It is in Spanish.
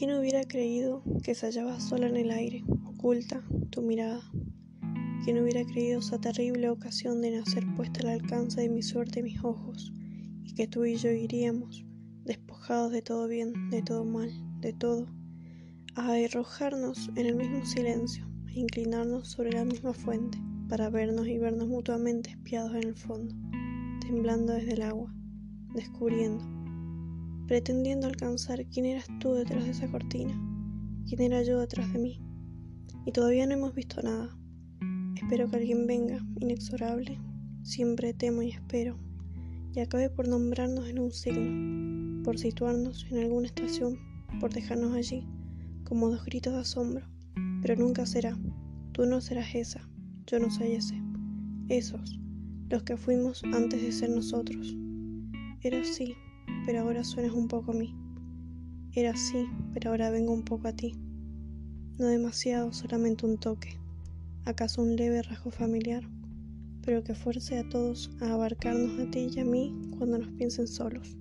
¿Quién hubiera creído que se hallaba sola en el aire, oculta tu mirada? ¿Quién hubiera creído esa terrible ocasión de nacer puesta al alcance de mi suerte y mis ojos, y que tú y yo iríamos, despojados de todo bien, de todo mal, de todo, a arrojarnos en el mismo silencio, e inclinarnos sobre la misma fuente, para vernos y vernos mutuamente espiados en el fondo, temblando desde el agua, descubriendo, pretendiendo alcanzar quién eras tú detrás de esa cortina, quién era yo detrás de mí. Y todavía no hemos visto nada. Espero que alguien venga, inexorable. Siempre temo y espero. Y acabe por nombrarnos en un signo, por situarnos en alguna estación, por dejarnos allí, como dos gritos de asombro. Pero nunca será. Tú no serás esa. Yo no soy ese. Esos, los que fuimos antes de ser nosotros. Era así, pero ahora suenas un poco a mí. Era así, pero ahora vengo un poco a ti. No demasiado, solamente un toque. ¿Acaso un leve rasgo familiar? Pero que fuerce a todos a abarcarnos a ti y a mí cuando nos piensen solos.